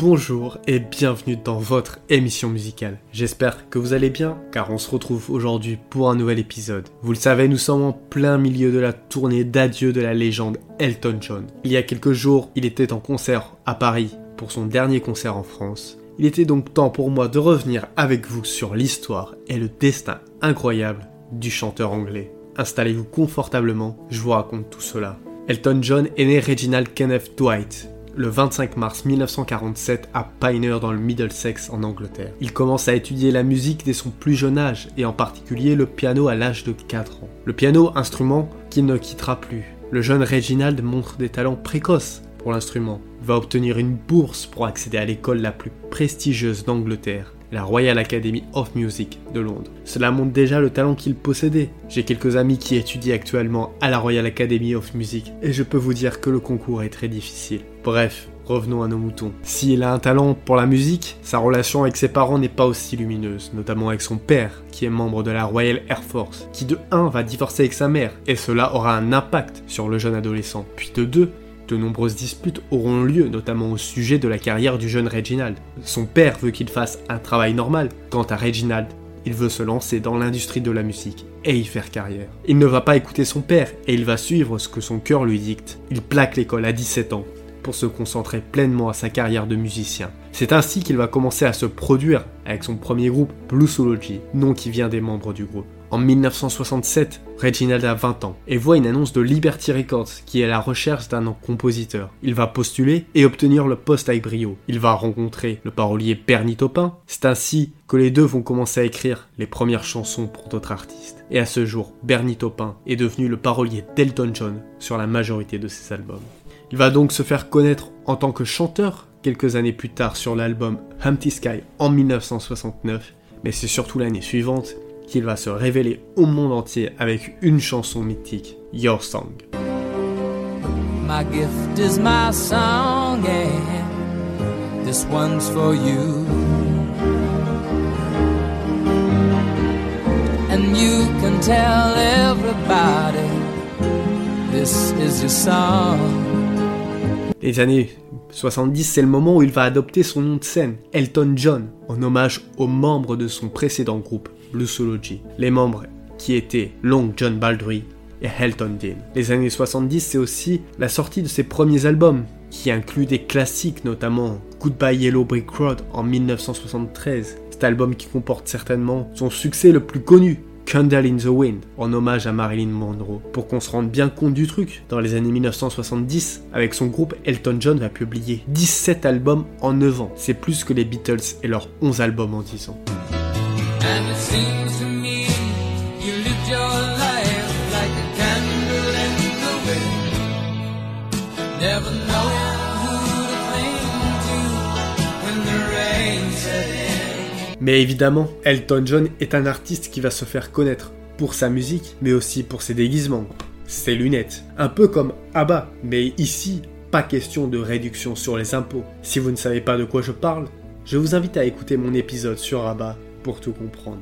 Bonjour et bienvenue dans votre émission musicale. J'espère que vous allez bien car on se retrouve aujourd'hui pour un nouvel épisode. Vous le savez, nous sommes en plein milieu de la tournée d'adieu de la légende Elton John. Il y a quelques jours, il était en concert à Paris pour son dernier concert en France. Il était donc temps pour moi de revenir avec vous sur l'histoire et le destin incroyable du chanteur anglais. Installez-vous confortablement, je vous raconte tout cela. Elton John est né Reginald Kenneth Dwight le 25 mars 1947 à Pioneer dans le Middlesex en Angleterre. Il commence à étudier la musique dès son plus jeune âge et en particulier le piano à l'âge de 4 ans. Le piano, instrument qu'il ne quittera plus. Le jeune Reginald montre des talents précoces pour l'instrument. Va obtenir une bourse pour accéder à l'école la plus prestigieuse d'Angleterre la Royal Academy of Music de Londres. Cela montre déjà le talent qu'il possédait. J'ai quelques amis qui étudient actuellement à la Royal Academy of Music et je peux vous dire que le concours est très difficile. Bref, revenons à nos moutons. S'il a un talent pour la musique, sa relation avec ses parents n'est pas aussi lumineuse, notamment avec son père, qui est membre de la Royal Air Force, qui de 1 va divorcer avec sa mère, et cela aura un impact sur le jeune adolescent, puis de 2 de nombreuses disputes auront lieu, notamment au sujet de la carrière du jeune Reginald. Son père veut qu'il fasse un travail normal. Quant à Reginald, il veut se lancer dans l'industrie de la musique et y faire carrière. Il ne va pas écouter son père et il va suivre ce que son cœur lui dicte. Il plaque l'école à 17 ans pour se concentrer pleinement à sa carrière de musicien. C'est ainsi qu'il va commencer à se produire avec son premier groupe, Bluesology, nom qui vient des membres du groupe. En 1967, Reginald a 20 ans et voit une annonce de Liberty Records qui est à la recherche d'un compositeur. Il va postuler et obtenir le poste avec brio. Il va rencontrer le parolier Bernie Taupin. C'est ainsi que les deux vont commencer à écrire les premières chansons pour d'autres artistes. Et à ce jour, Bernie Taupin est devenu le parolier d'Elton John sur la majorité de ses albums. Il va donc se faire connaître en tant que chanteur quelques années plus tard sur l'album Humpty Sky en 1969, mais c'est surtout l'année suivante qu'il va se révéler au monde entier avec une chanson mythique, Your Song. My gift is my song and this one's for you. And you can tell everybody this is your song. Les années 70, c'est le moment où il va adopter son nom de scène, Elton John, en hommage aux membres de son précédent groupe, Bluesology. Les membres qui étaient Long John Baldry et Elton Dean. Les années 70, c'est aussi la sortie de ses premiers albums, qui incluent des classiques, notamment Goodbye Yellow Brick Road en 1973. Cet album qui comporte certainement son succès le plus connu, Candle in the Wind, en hommage à Marilyn Monroe. Pour qu'on se rende bien compte du truc, dans les années 1970, avec son groupe, Elton John va publier 17 albums en 9 ans. C'est plus que les Beatles et leurs 11 albums en 10 ans. Mais évidemment, Elton John est un artiste qui va se faire connaître pour sa musique, mais aussi pour ses déguisements, ses lunettes. Un peu comme ABBA, mais ici, pas question de réduction sur les impôts. Si vous ne savez pas de quoi je parle, je vous invite à écouter mon épisode sur ABBA pour tout comprendre.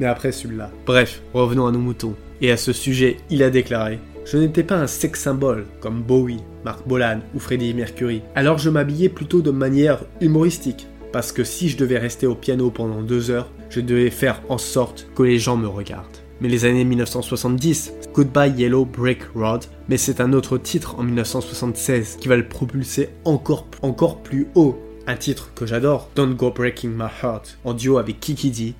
Mais après celui-là. Bref, revenons à nos moutons. Et à ce sujet, il a déclaré Je n'étais pas un sex symbole comme Bowie, Mark Bolan ou Freddie Mercury. Alors je m'habillais plutôt de manière humoristique parce que si je devais rester au piano pendant deux heures, je devais faire en sorte que les gens me regardent. Mais les années 1970, Goodbye Yellow Brick Road, mais c'est un autre titre en 1976 qui va le propulser encore, encore plus haut. Un titre que j'adore, Don't Go Breaking My Heart, en duo avec Kiki.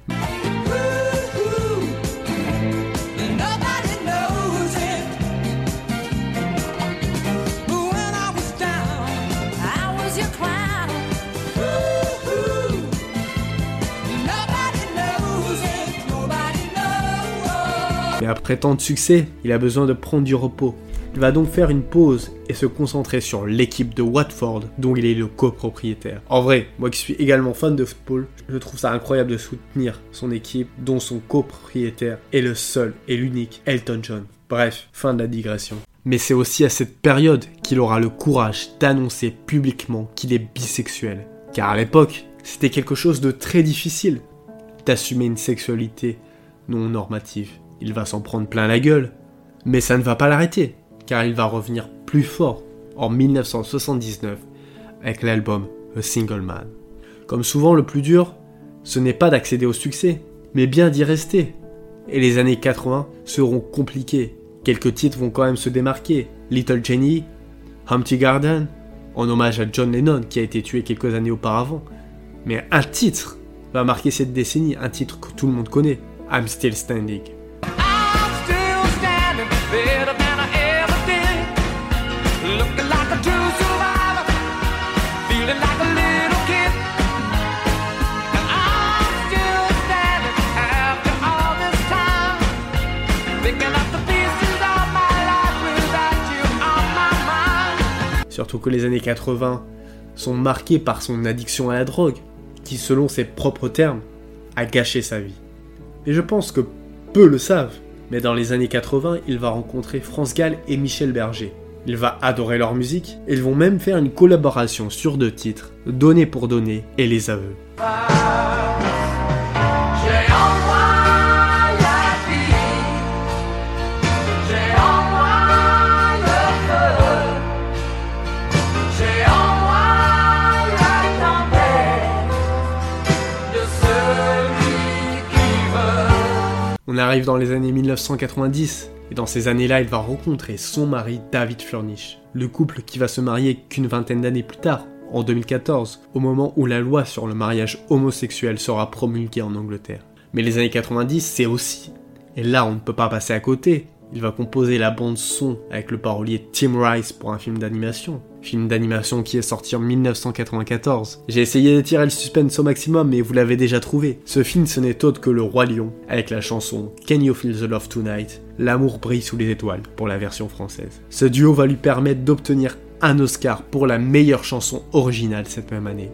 Après tant de succès, il a besoin de prendre du repos. Il va donc faire une pause et se concentrer sur l'équipe de Watford dont il est le copropriétaire. En vrai, moi qui suis également fan de football, je trouve ça incroyable de soutenir son équipe dont son copropriétaire est le seul et l'unique Elton John. Bref, fin de la digression. Mais c'est aussi à cette période qu'il aura le courage d'annoncer publiquement qu'il est bisexuel. Car à l'époque, c'était quelque chose de très difficile d'assumer une sexualité non normative. Il va s'en prendre plein la gueule, mais ça ne va pas l'arrêter, car il va revenir plus fort en 1979 avec l'album A Single Man. Comme souvent, le plus dur, ce n'est pas d'accéder au succès, mais bien d'y rester. Et les années 80 seront compliquées. Quelques titres vont quand même se démarquer. Little Jenny, Humpty Garden, en hommage à John Lennon qui a été tué quelques années auparavant. Mais un titre va marquer cette décennie, un titre que tout le monde connaît, I'm Still Standing. Surtout que les années 80 sont marquées par son addiction à la drogue, qui selon ses propres termes, a gâché sa vie. Et je pense que peu le savent, mais dans les années 80, il va rencontrer France Gall et Michel Berger. Il va adorer leur musique, et ils vont même faire une collaboration sur deux titres, Donner pour donner et Les aveux. On arrive dans les années 1990, et dans ces années-là, il va rencontrer son mari David Furnish, le couple qui va se marier qu'une vingtaine d'années plus tard, en 2014, au moment où la loi sur le mariage homosexuel sera promulguée en Angleterre. Mais les années 90, c'est aussi, et là on ne peut pas passer à côté, il va composer la bande son avec le parolier Tim Rice pour un film d'animation. Film d'animation qui est sorti en 1994. J'ai essayé d'étirer le suspense au maximum mais vous l'avez déjà trouvé. Ce film ce n'est autre que Le Roi Lion avec la chanson Can You Feel the Love Tonight? L'amour brille sous les étoiles pour la version française. Ce duo va lui permettre d'obtenir un Oscar pour la meilleure chanson originale cette même année.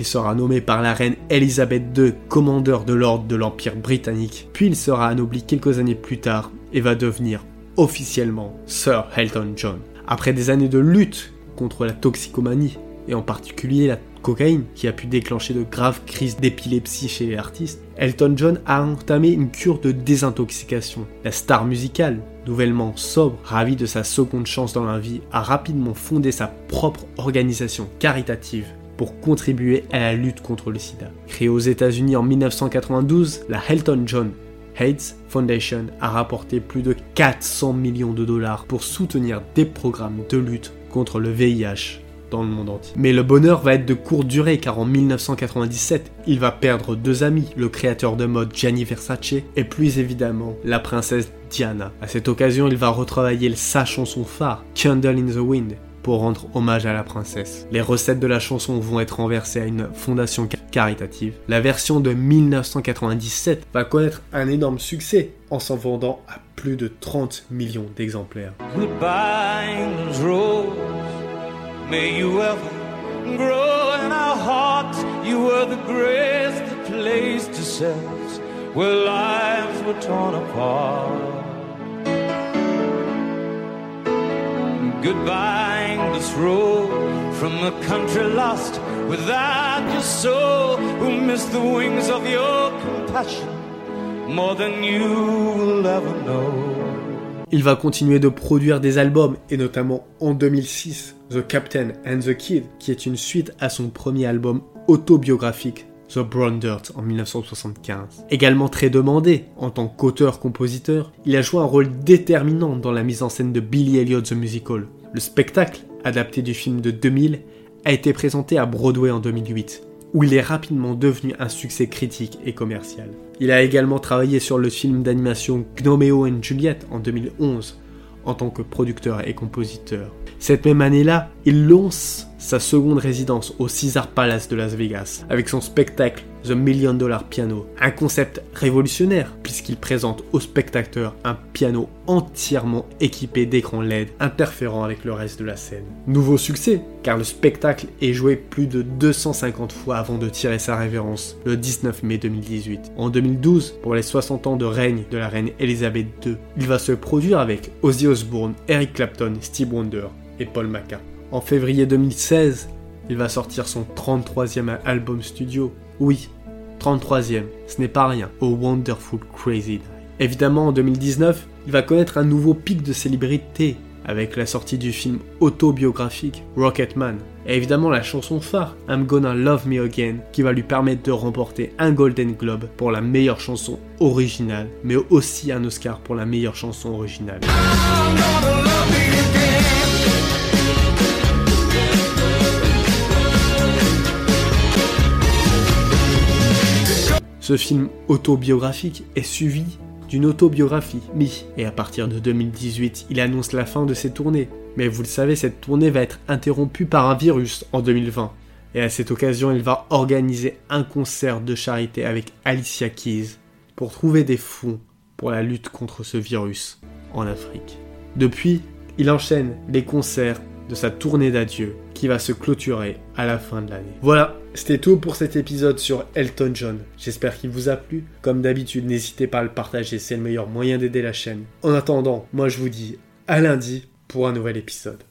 Il sera nommé par la reine Elisabeth II commandeur de l'ordre de l'Empire britannique, puis il sera anobli quelques années plus tard et va devenir officiellement Sir Elton John. Après des années de lutte contre la toxicomanie, et en particulier la cocaïne, qui a pu déclencher de graves crises d'épilepsie chez les artistes, Elton John a entamé une cure de désintoxication. La star musicale, nouvellement sobre, ravi de sa seconde chance dans la vie, a rapidement fondé sa propre organisation caritative pour contribuer à la lutte contre le sida. Créée aux États-Unis en 1992, la Elton John AIDS Foundation a rapporté plus de 400 millions de dollars pour soutenir des programmes de lutte contre le VIH dans le monde entier. Mais le bonheur va être de courte durée car en 1997, il va perdre deux amis, le créateur de mode Gianni Versace et plus évidemment la princesse Diana. À cette occasion, il va retravailler sa chanson phare, Candle in the Wind, pour rendre hommage à la princesse. Les recettes de la chanson vont être renversées à une fondation caritative. La version de 1997 va connaître un énorme succès en s'en vendant à plus de 30 millions d'exemplaires. Where lives were torn apart. Goodbye, this road from a country lost without your soul, who missed the wings of your compassion more than you will ever know. Il va continuer de produire des albums, et notamment en 2006, The Captain and the Kid, qui est une suite à son premier album autobiographique, The Brown Dirt, en 1975. Également très demandé en tant qu'auteur-compositeur, il a joué un rôle déterminant dans la mise en scène de Billy Elliot the Musical. Le spectacle, adapté du film de 2000, a été présenté à Broadway en 2008 où il est rapidement devenu un succès critique et commercial. Il a également travaillé sur le film d'animation Gnomeo and Juliet en 2011 en tant que producteur et compositeur. Cette même année-là, il lance sa seconde résidence au Caesar Palace de Las Vegas avec son spectacle The Million Dollar Piano, un concept révolutionnaire puisqu'il présente au spectateur un piano entièrement équipé d'écrans LED interférant avec le reste de la scène. Nouveau succès, car le spectacle est joué plus de 250 fois avant de tirer sa révérence le 19 mai 2018. En 2012, pour les 60 ans de règne de la reine Elisabeth II, il va se produire avec Ozzy Osbourne, Eric Clapton, Steve Wonder et Paul McCartney. En février 2016, il va sortir son 33e album studio. Oui, 33e, ce n'est pas rien, au Wonderful Crazy Night. Évidemment, en 2019, il va connaître un nouveau pic de célébrité avec la sortie du film autobiographique Rocketman. Et évidemment la chanson phare I'm Gonna Love Me Again qui va lui permettre de remporter un Golden Globe pour la meilleure chanson originale, mais aussi un Oscar pour la meilleure chanson originale. Ce film autobiographique est suivi d'une autobiographie. Mi. Et à partir de 2018, il annonce la fin de ses tournées. Mais vous le savez, cette tournée va être interrompue par un virus en 2020. Et à cette occasion, il va organiser un concert de charité avec Alicia Keys pour trouver des fonds pour la lutte contre ce virus en Afrique. Depuis, il enchaîne les concerts de sa tournée d'adieu qui va se clôturer à la fin de l'année. Voilà, c'était tout pour cet épisode sur Elton John. J'espère qu'il vous a plu. Comme d'habitude, n'hésitez pas à le partager, c'est le meilleur moyen d'aider la chaîne. En attendant, moi je vous dis à lundi pour un nouvel épisode.